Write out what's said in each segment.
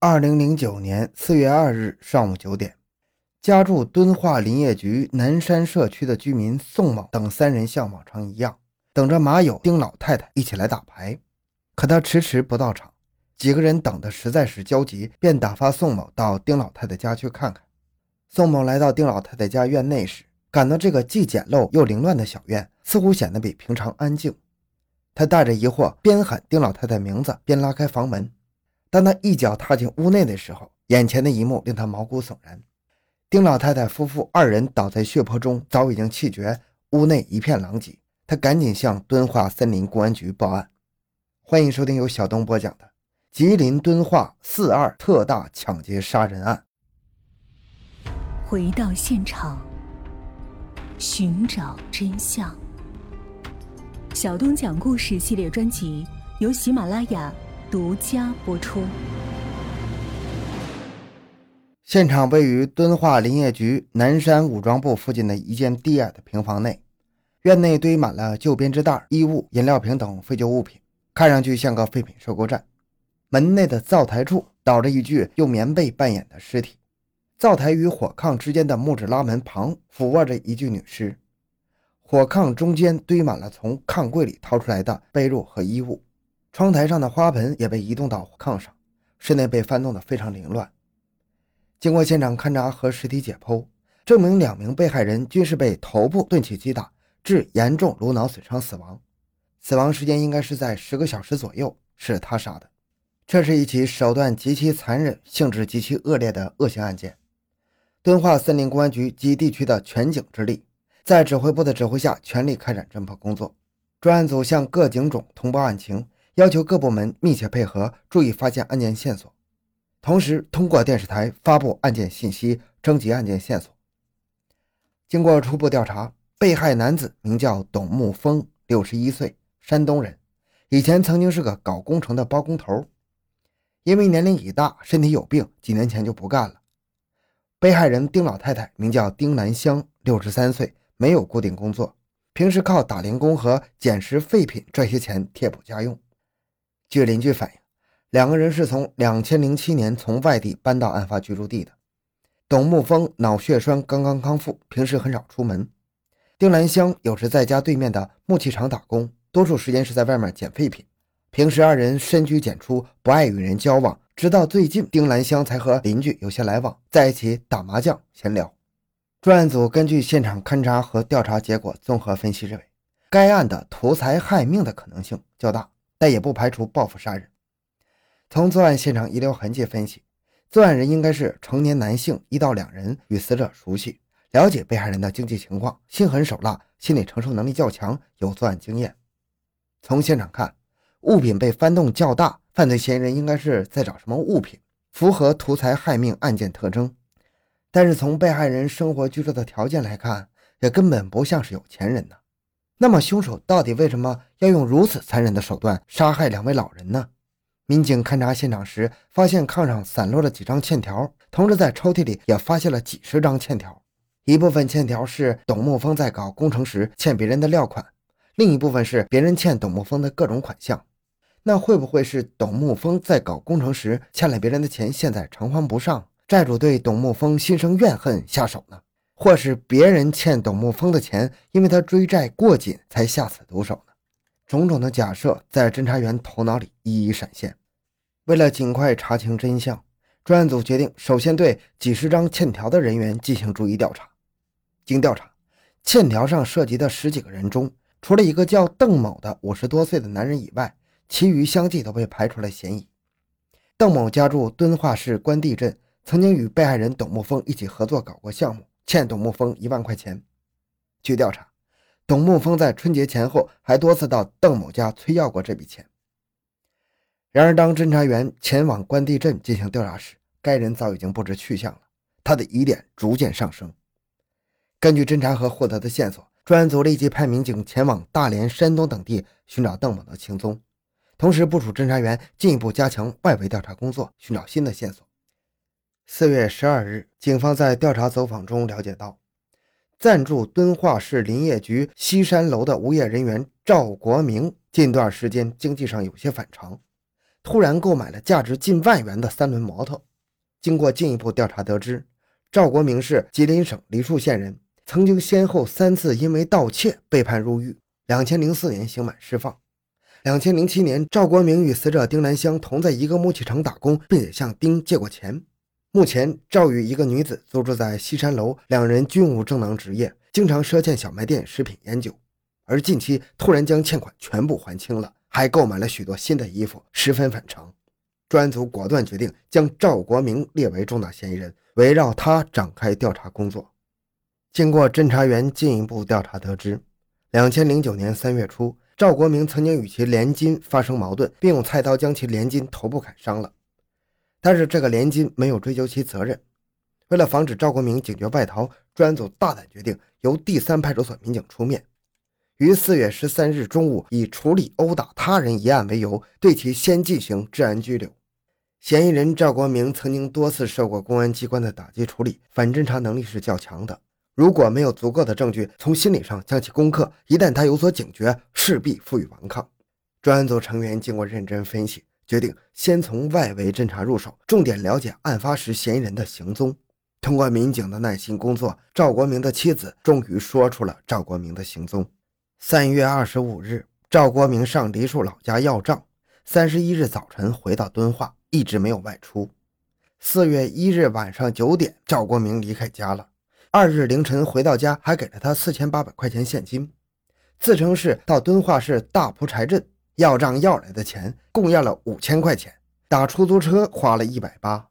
二零零九年四月二日上午九点，家住敦化林业局南山社区的居民宋某等三人像往常一样，等着马友丁老太太一起来打牌，可他迟迟不到场。几个人等得实在是焦急，便打发宋某到丁老太太家去看看。宋某来到丁老太太家院内时，感到这个既简陋又凌乱的小院似乎显得比平常安静。他带着疑惑，边喊丁老太太名字，边拉开房门。当他一脚踏进屋内的时候，眼前的一幕令他毛骨悚然。丁老太太夫妇二人倒在血泊中，早已经气绝，屋内一片狼藉。他赶紧向敦化森林公安局报案。欢迎收听由小东播讲的《吉林敦化四二特大抢劫杀人案》。回到现场，寻找真相。小东讲故事系列专辑由喜马拉雅。独家播出。现场位于敦化林业局南山武装部附近的一间低矮的平房内，院内堆满了旧编织袋、衣物、饮料瓶等废旧物品，看上去像个废品收购站。门内的灶台处倒着一具用棉被扮演的尸体，灶台与火炕之间的木质拉门旁俯卧着一具女尸，火炕中间堆满了从炕柜里掏出来的被褥和衣物。窗台上的花盆也被移动到炕上，室内被翻动得非常凌乱。经过现场勘查和尸体解剖，证明两名被害人均是被头部钝器击打致严重颅脑损伤死亡，死亡时间应该是在十个小时左右，是他杀的。这是一起手段极其残忍、性质极其恶劣的恶性案件。敦化森林公安局及地区的全警之力，在指挥部的指挥下，全力开展侦破工作。专案组向各警种通报案情。要求各部门密切配合，注意发现案件线索，同时通过电视台发布案件信息，征集案件线索。经过初步调查，被害男子名叫董木峰，六十一岁，山东人，以前曾经是个搞工程的包工头，因为年龄已大，身体有病，几年前就不干了。被害人丁老太太名叫丁兰香，六十三岁，没有固定工作，平时靠打零工和捡拾废品赚些钱贴补家用。据邻居反映，两个人是从两千零七年从外地搬到案发居住地的。董木峰脑血栓刚刚康复，平时很少出门。丁兰香有时在家对面的木器厂打工，多数时间是在外面捡废品。平时二人深居简出，不爱与人交往。直到最近，丁兰香才和邻居有些来往，在一起打麻将闲聊。专案组根据现场勘查和调查结果综合分析，认为该案的图财害命的可能性较大。但也不排除报复杀人。从作案现场遗留痕迹分析，作案人应该是成年男性，一到两人，与死者熟悉，了解被害人的经济情况，心狠手辣，心理承受能力较强，有作案经验。从现场看，物品被翻动较大，犯罪嫌疑人应该是在找什么物品，符合图财害命案件特征。但是从被害人生活居住的条件来看，也根本不像是有钱人呢。那么，凶手到底为什么要用如此残忍的手段杀害两位老人呢？民警勘查现场时，发现炕上散落了几张欠条，同时在抽屉里也发现了几十张欠条。一部分欠条是董木峰在搞工程时欠别人的料款，另一部分是别人欠董木峰的各种款项。那会不会是董木峰在搞工程时欠了别人的钱，现在偿还不上，债主对董木峰心生怨恨下手呢？或是别人欠董木峰的钱，因为他追债过紧才下此毒手呢？种种的假设在侦查员头脑里一一闪现。为了尽快查清真相，专案组决定首先对几十张欠条的人员进行逐一调查。经调查，欠条上涉及的十几个人中，除了一个叫邓某的五十多岁的男人以外，其余相继都被排除了嫌疑。邓某家住敦化市关帝镇，曾经与被害人董木峰一起合作搞过项目。欠董木峰一万块钱。据调查，董木峰在春节前后还多次到邓某家催要过这笔钱。然而，当侦查员前往关帝镇进行调查时，该人早已经不知去向了。他的疑点逐渐上升。根据侦查和获得的线索，专案组立即派民警前往大连、山东等地寻找邓某的行踪，同时部署侦查员进一步加强外围调查工作，寻找新的线索。四月十二日，警方在调查走访中了解到，暂住敦化市林业局西山楼的无业人员赵国明近段时间经济上有些反常，突然购买了价值近万元的三轮摩托。经过进一步调查得知，赵国明是吉林省梨树县人，曾经先后三次因为盗窃被判入狱。两千零四年刑满释放。两千零七年，赵国明与死者丁兰香同在一个木器厂打工，并且向丁借过钱。目前，赵与一个女子租住在西山楼，两人均无正当职业，经常赊欠小卖店食品烟酒。而近期突然将欠款全部还清了，还购买了许多新的衣服，十分反常。专案组果断决定将赵国明列为重大嫌疑人，围绕他展开调查工作。经过侦查员进一步调查得知，两千零九年三月初，赵国明曾经与其连金发生矛盾，并用菜刀将其连金头部砍伤了。但是这个连金没有追究其责任。为了防止赵国明警觉外逃，专案组大胆决定由第三派出所民警出面，于四月十三日中午以处理殴打他人一案为由，对其先进行治安拘留。嫌疑人赵国明曾经多次受过公安机关的打击处理，反侦查能力是较强的。如果没有足够的证据从心理上将其攻克，一旦他有所警觉，势必负隅顽抗。专案组成员经过认真分析。决定先从外围侦查入手，重点了解案发时嫌疑人的行踪。通过民警的耐心工作，赵国明的妻子终于说出了赵国明的行踪。三月二十五日，赵国明上梨树老家要账。三十一日早晨回到敦化，一直没有外出。四月一日晚上九点，赵国明离开家了。二日凌晨回到家，还给了他四千八百块钱现金，自称是到敦化市大蒲柴镇。要账要来的钱共要了五千块钱，打出租车花了一百八。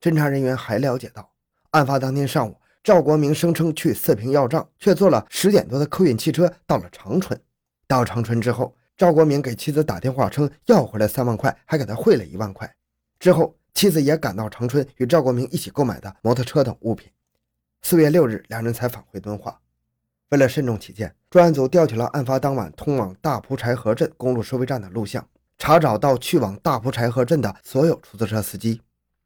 侦查人员还了解到，案发当天上午，赵国明声称去四平要账，却坐了十点多的客运汽车到了长春。到长春之后，赵国明给妻子打电话称要回来三万块，还给他汇了一万块。之后，妻子也赶到长春，与赵国明一起购买的摩托车等物品。四月六日，两人才返回敦化。为了慎重起见，专案组调取了案发当晚通往大蒲柴河镇公路收费站的录像，查找到去往大蒲柴河镇的所有出租车司机。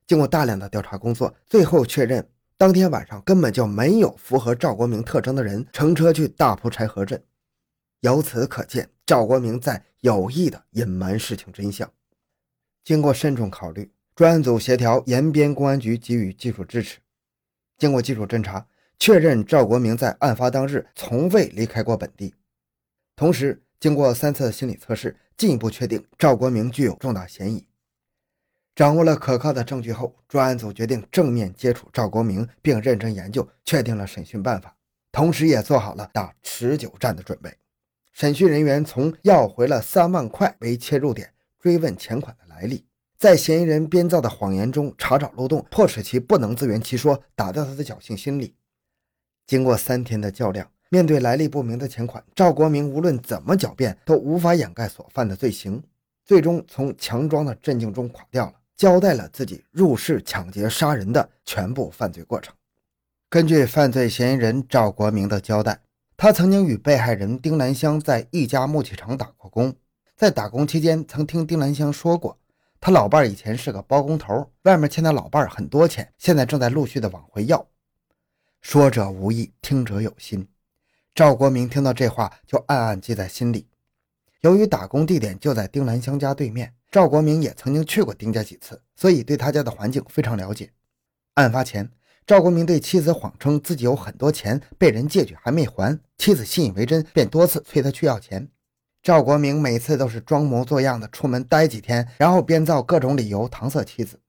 经过大量的调查工作，最后确认当天晚上根本就没有符合赵国明特征的人乘车去大蒲柴河镇。由此可见，赵国明在有意的隐瞒事情真相。经过慎重考虑，专案组协调延边公安局给予技术支持。经过技术侦查。确认赵国明在案发当日从未离开过本地，同时经过三次心理测试，进一步确定赵国明具有重大嫌疑。掌握了可靠的证据后，专案组决定正面接触赵国明，并认真研究，确定了审讯办法，同时也做好了打持久战的准备。审讯人员从要回了三万块为切入点，追问钱款的来历，在嫌疑人编造的谎言中查找漏洞，迫使其不能自圆其说，打掉他的侥幸心理。经过三天的较量，面对来历不明的钱款，赵国明无论怎么狡辩都无法掩盖所犯的罪行，最终从强装的镇静中垮掉了，交代了自己入室抢劫杀人的全部犯罪过程。根据犯罪嫌疑人赵国明的交代，他曾经与被害人丁兰香在一家木器厂打过工，在打工期间曾听丁兰香说过，他老伴以前是个包工头，外面欠他老伴很多钱，现在正在陆续的往回要。说者无意，听者有心。赵国明听到这话，就暗暗记在心里。由于打工地点就在丁兰香家对面，赵国明也曾经去过丁家几次，所以对他家的环境非常了解。案发前，赵国明对妻子谎称自己有很多钱被人借去还没还，妻子信以为真，便多次催他去要钱。赵国明每次都是装模作样的出门待几天，然后编造各种理由搪塞妻子。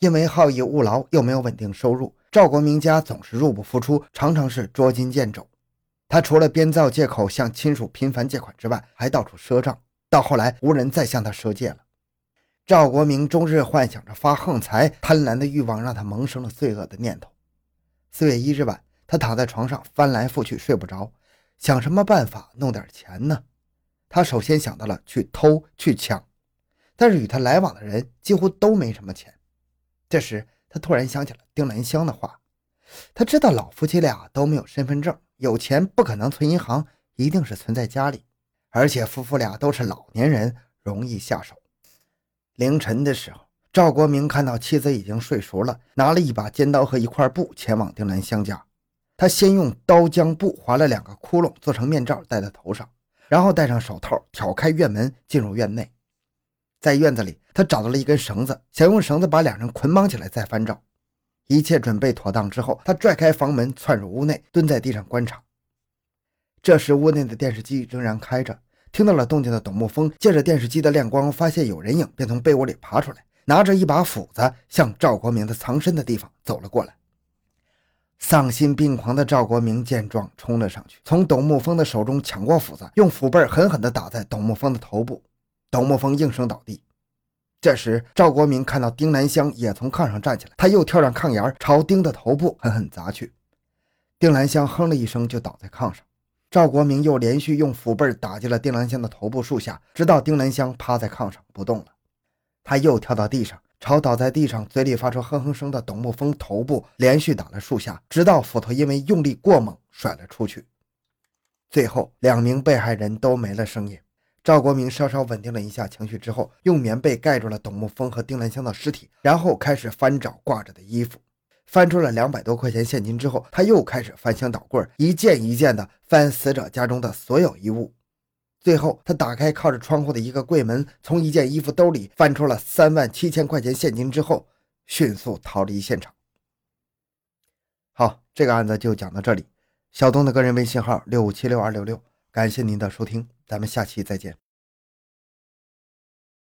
因为好逸恶劳，又没有稳定收入。赵国明家总是入不敷出，常常是捉襟见肘。他除了编造借口向亲属频繁借款之外，还到处赊账。到后来，无人再向他赊借了。赵国明终日幻想着发横财，贪婪的欲望让他萌生了罪恶的念头。四月一日晚，他躺在床上翻来覆去睡不着，想什么办法弄点钱呢？他首先想到了去偷去抢，但是与他来往的人几乎都没什么钱。这时。他突然想起了丁兰香的话，他知道老夫妻俩都没有身份证，有钱不可能存银行，一定是存在家里，而且夫妇俩都是老年人，容易下手。凌晨的时候，赵国明看到妻子已经睡熟了，拿了一把尖刀和一块布前往丁兰香家。他先用刀将布划了两个窟窿，做成面罩戴在头上，然后戴上手套，挑开院门进入院内。在院子里，他找到了一根绳子，想用绳子把两人捆绑起来再翻找。一切准备妥当之后，他拽开房门，窜入屋内，蹲在地上观察。这时，屋内的电视机仍然开着。听到了动静的董木峰，借着电视机的亮光，发现有人影，便从被窝里爬出来，拿着一把斧子，向赵国明的藏身的地方走了过来。丧心病狂的赵国明见状，冲了上去，从董木峰的手中抢过斧子，用斧背狠狠地打在董木峰的头部。董木峰应声倒地。这时，赵国明看到丁兰香也从炕上站起来，他又跳上炕沿，朝丁的头部狠狠砸去。丁兰香哼了一声，就倒在炕上。赵国明又连续用斧背打击了丁兰香的头部数下，直到丁兰香趴在炕上不动了。他又跳到地上。朝倒在地上、嘴里发出哼哼声的董木峰头部连续打了数下，直到斧头因为用力过猛甩了出去。最后，两名被害人都没了声音。赵国明稍稍稳定了一下情绪之后，用棉被盖住了董木峰和丁兰香的尸体，然后开始翻找挂着的衣服。翻出了两百多块钱现金之后，他又开始翻箱倒柜，一件一件的翻死者家中的所有衣物。最后，他打开靠着窗户的一个柜门，从一件衣服兜里翻出了三万七千块钱现金之后，迅速逃离现场。好，这个案子就讲到这里。小东的个人微信号六五七六二六六，感谢您的收听，咱们下期再见。